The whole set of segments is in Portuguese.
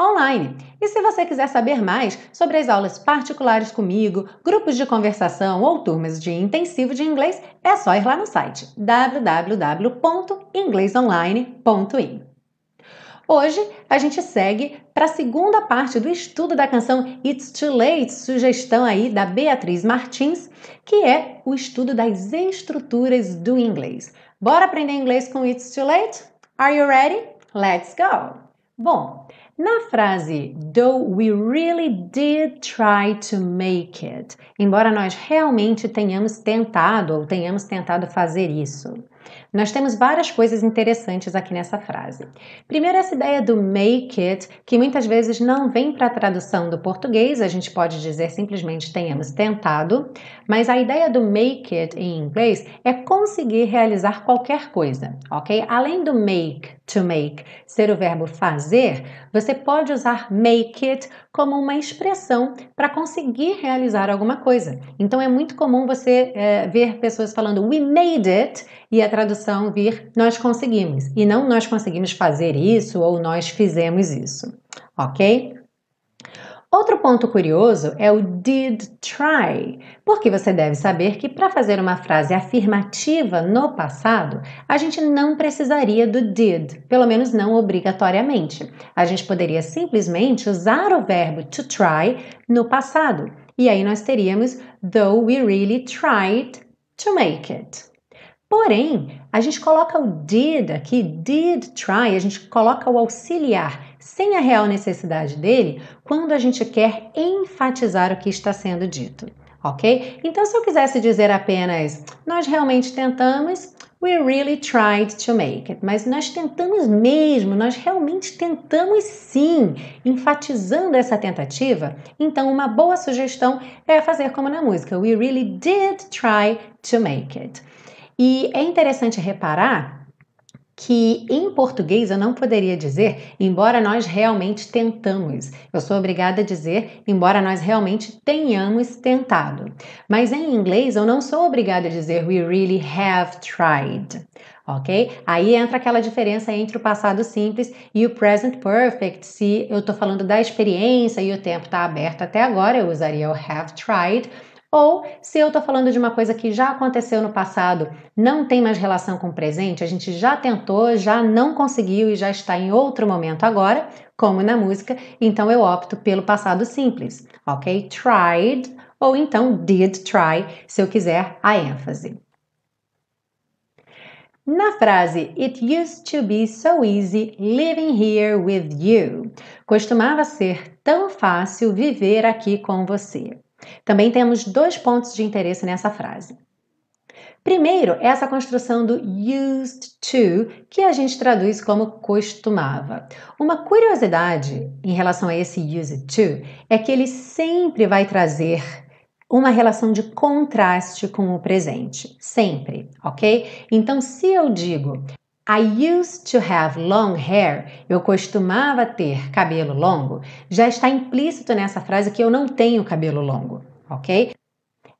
online. E se você quiser saber mais sobre as aulas particulares comigo, grupos de conversação ou turmas de intensivo de inglês, é só ir lá no site www.inglesonline.in. Hoje a gente segue para a segunda parte do estudo da canção It's Too Late, sugestão aí da Beatriz Martins, que é o estudo das estruturas do inglês. Bora aprender inglês com It's Too Late? Are you ready? Let's go! Bom, na frase Though we really did try to make it, embora nós realmente tenhamos tentado ou tenhamos tentado fazer isso. Nós temos várias coisas interessantes aqui nessa frase. Primeiro, essa ideia do make it, que muitas vezes não vem para a tradução do português, a gente pode dizer simplesmente tenhamos tentado, mas a ideia do make it em inglês é conseguir realizar qualquer coisa, ok? Além do make, to make, ser o verbo fazer, você pode usar make it como uma expressão para conseguir realizar alguma coisa. Então é muito comum você é, ver pessoas falando we made it e a tradução vir nós conseguimos e não nós conseguimos fazer isso ou nós fizemos isso, ok? Outro ponto curioso é o did try, porque você deve saber que para fazer uma frase afirmativa no passado, a gente não precisaria do did, pelo menos não obrigatoriamente. A gente poderia simplesmente usar o verbo to try no passado. E aí nós teríamos though we really tried to make it. Porém, a gente coloca o did aqui, did try, a gente coloca o auxiliar sem a real necessidade dele quando a gente quer enfatizar o que está sendo dito, ok? Então, se eu quisesse dizer apenas nós realmente tentamos, we really tried to make it, mas nós tentamos mesmo, nós realmente tentamos sim, enfatizando essa tentativa, então uma boa sugestão é fazer como na música, we really did try to make it. E é interessante reparar que em português eu não poderia dizer, embora nós realmente tentamos. Eu sou obrigada a dizer, embora nós realmente tenhamos tentado. Mas em inglês eu não sou obrigada a dizer we really have tried. Ok? Aí entra aquela diferença entre o passado simples e o present perfect. Se eu estou falando da experiência e o tempo está aberto até agora, eu usaria o have tried. Ou se eu estou falando de uma coisa que já aconteceu no passado, não tem mais relação com o presente, a gente já tentou, já não conseguiu e já está em outro momento agora, como na música, então eu opto pelo passado simples, ok? Tried ou então did try, se eu quiser a ênfase. Na frase It used to be so easy living here with you, costumava ser tão fácil viver aqui com você. Também temos dois pontos de interesse nessa frase. Primeiro, essa construção do used to, que a gente traduz como costumava. Uma curiosidade em relação a esse used to é que ele sempre vai trazer uma relação de contraste com o presente, sempre, ok? Então, se eu digo I used to have long hair. Eu costumava ter cabelo longo. Já está implícito nessa frase que eu não tenho cabelo longo, ok?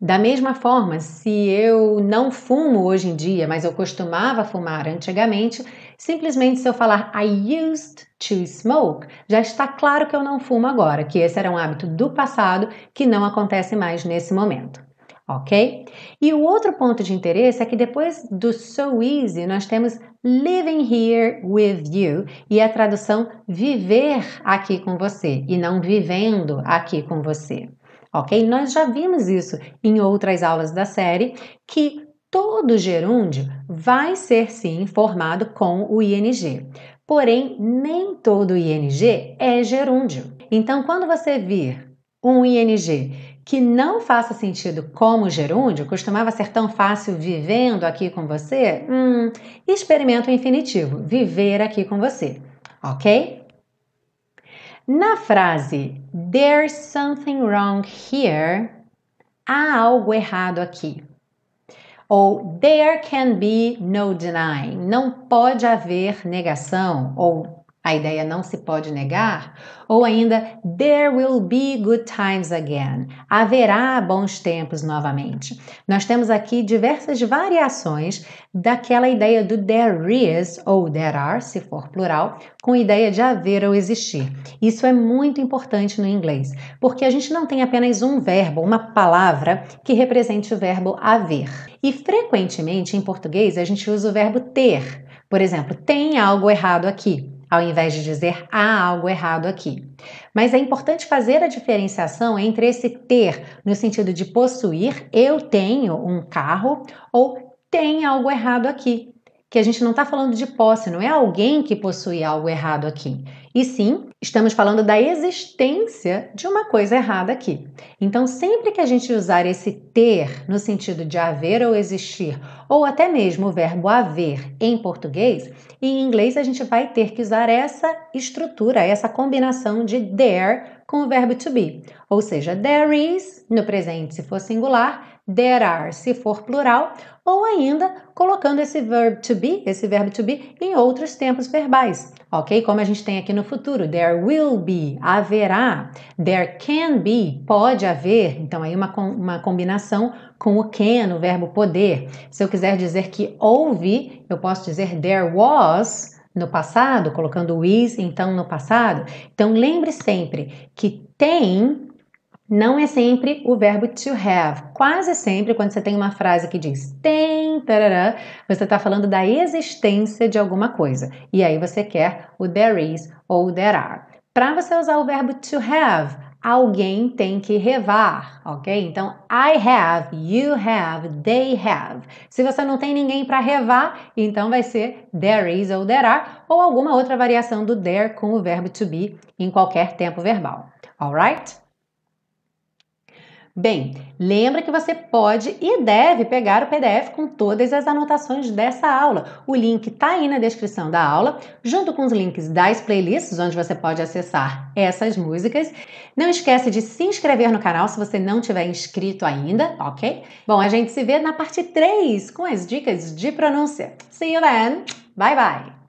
Da mesma forma, se eu não fumo hoje em dia, mas eu costumava fumar antigamente, simplesmente se eu falar I used to smoke, já está claro que eu não fumo agora, que esse era um hábito do passado que não acontece mais nesse momento ok? E o outro ponto de interesse é que depois do so easy nós temos living here with you e a tradução viver aqui com você e não vivendo aqui com você, ok? Nós já vimos isso em outras aulas da série que todo gerúndio vai ser sim formado com o ing. Porém, nem todo ing é gerúndio. Então, quando você vir um ing que não faça sentido como gerúndio, costumava ser tão fácil vivendo aqui com você? Hum, experimenta o infinitivo, viver aqui com você, ok? Na frase There's something wrong here, há algo errado aqui. Ou there can be no denying. Não pode haver negação. Ou a ideia não se pode negar, ou ainda there will be good times again. Haverá bons tempos novamente. Nós temos aqui diversas variações daquela ideia do there is ou there are, se for plural, com ideia de haver ou existir. Isso é muito importante no inglês, porque a gente não tem apenas um verbo, uma palavra que represente o verbo haver. E frequentemente em português a gente usa o verbo ter. Por exemplo, tem algo errado aqui ao invés de dizer há algo errado aqui. Mas é importante fazer a diferenciação entre esse ter, no sentido de possuir, eu tenho um carro, ou tem algo errado aqui. Que a gente não está falando de posse, não é alguém que possui algo errado aqui. E sim, estamos falando da existência de uma coisa errada aqui. Então, sempre que a gente usar esse ter no sentido de haver ou existir, ou até mesmo o verbo haver em português, em inglês a gente vai ter que usar essa estrutura, essa combinação de there com o verbo to be. Ou seja, there is no presente se for singular, there are se for plural, ou ainda colocando esse verbo to be, esse verbo to be em outros tempos verbais, ok? Como a gente tem aqui no futuro, there will be, haverá, there can be, pode haver, então aí uma, uma combinação com o can, o verbo poder. Se eu quiser dizer que houve, eu posso dizer there was no passado, colocando o is então no passado. Então lembre sempre que tem não é sempre o verbo to have. Quase sempre, quando você tem uma frase que diz tem, tarará, você está falando da existência de alguma coisa. E aí você quer o there is ou there are. Para você usar o verbo to have, alguém tem que revar, ok? Então, I have, you have, they have. Se você não tem ninguém para revar, então vai ser there is ou there are, ou alguma outra variação do there com o verbo to be em qualquer tempo verbal. Alright? Bem, lembra que você pode e deve pegar o PDF com todas as anotações dessa aula. O link está aí na descrição da aula, junto com os links das playlists, onde você pode acessar essas músicas. Não esquece de se inscrever no canal se você não tiver inscrito ainda, ok? Bom, a gente se vê na parte 3 com as dicas de pronúncia. See you then! Bye bye!